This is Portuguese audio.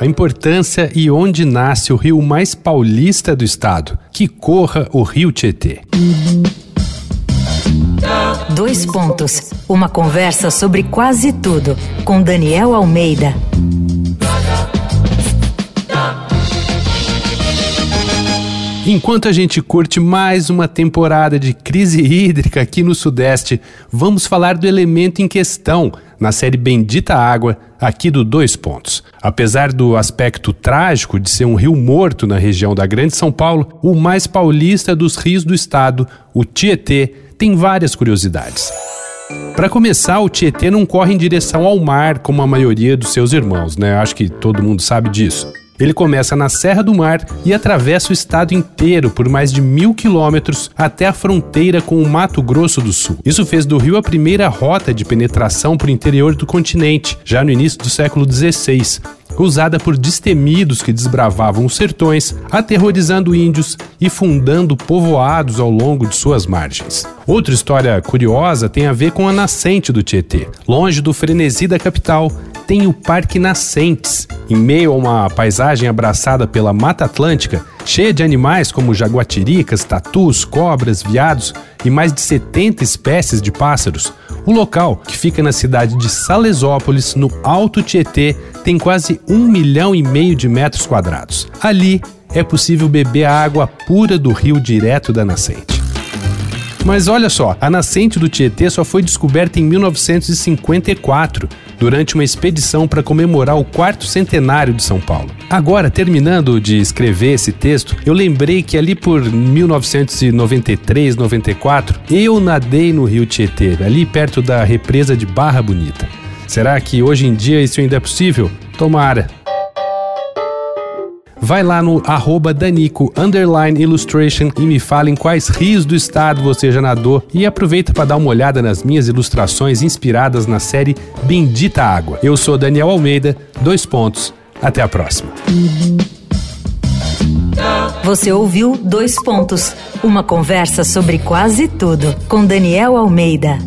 a importância e onde nasce o rio mais paulista do estado, que corra o Rio Tietê. Dois pontos. Uma conversa sobre quase tudo com Daniel Almeida. Enquanto a gente curte mais uma temporada de crise hídrica aqui no Sudeste, vamos falar do elemento em questão na série Bendita Água, aqui do Dois Pontos. Apesar do aspecto trágico de ser um rio morto na região da Grande São Paulo, o mais paulista dos rios do estado, o Tietê, tem várias curiosidades. Para começar, o Tietê não corre em direção ao mar como a maioria dos seus irmãos, né? Acho que todo mundo sabe disso. Ele começa na Serra do Mar e atravessa o estado inteiro por mais de mil quilômetros até a fronteira com o Mato Grosso do Sul. Isso fez do rio a primeira rota de penetração para o interior do continente, já no início do século XVI, usada por destemidos que desbravavam os sertões, aterrorizando índios e fundando povoados ao longo de suas margens. Outra história curiosa tem a ver com a nascente do Tietê. Longe do frenesi da capital, tem o Parque Nascentes, em meio a uma paisagem abraçada pela Mata Atlântica, cheia de animais como jaguatiricas, tatus, cobras, veados e mais de 70 espécies de pássaros. O local, que fica na cidade de Salesópolis, no Alto Tietê, tem quase um milhão e meio de metros quadrados. Ali é possível beber a água pura do rio direto da nascente. Mas olha só, a nascente do Tietê só foi descoberta em 1954, durante uma expedição para comemorar o quarto centenário de São Paulo. Agora, terminando de escrever esse texto, eu lembrei que ali por 1993, 94, eu nadei no Rio Tietê, ali perto da represa de Barra Bonita. Será que hoje em dia isso ainda é possível? Tomara vai lá no Danico Illustration e me fale em quais rios do estado você já nadou e aproveita para dar uma olhada nas minhas ilustrações inspiradas na série Bendita Água. Eu sou Daniel Almeida, dois pontos. Até a próxima. Você ouviu Dois Pontos, uma conversa sobre quase tudo com Daniel Almeida.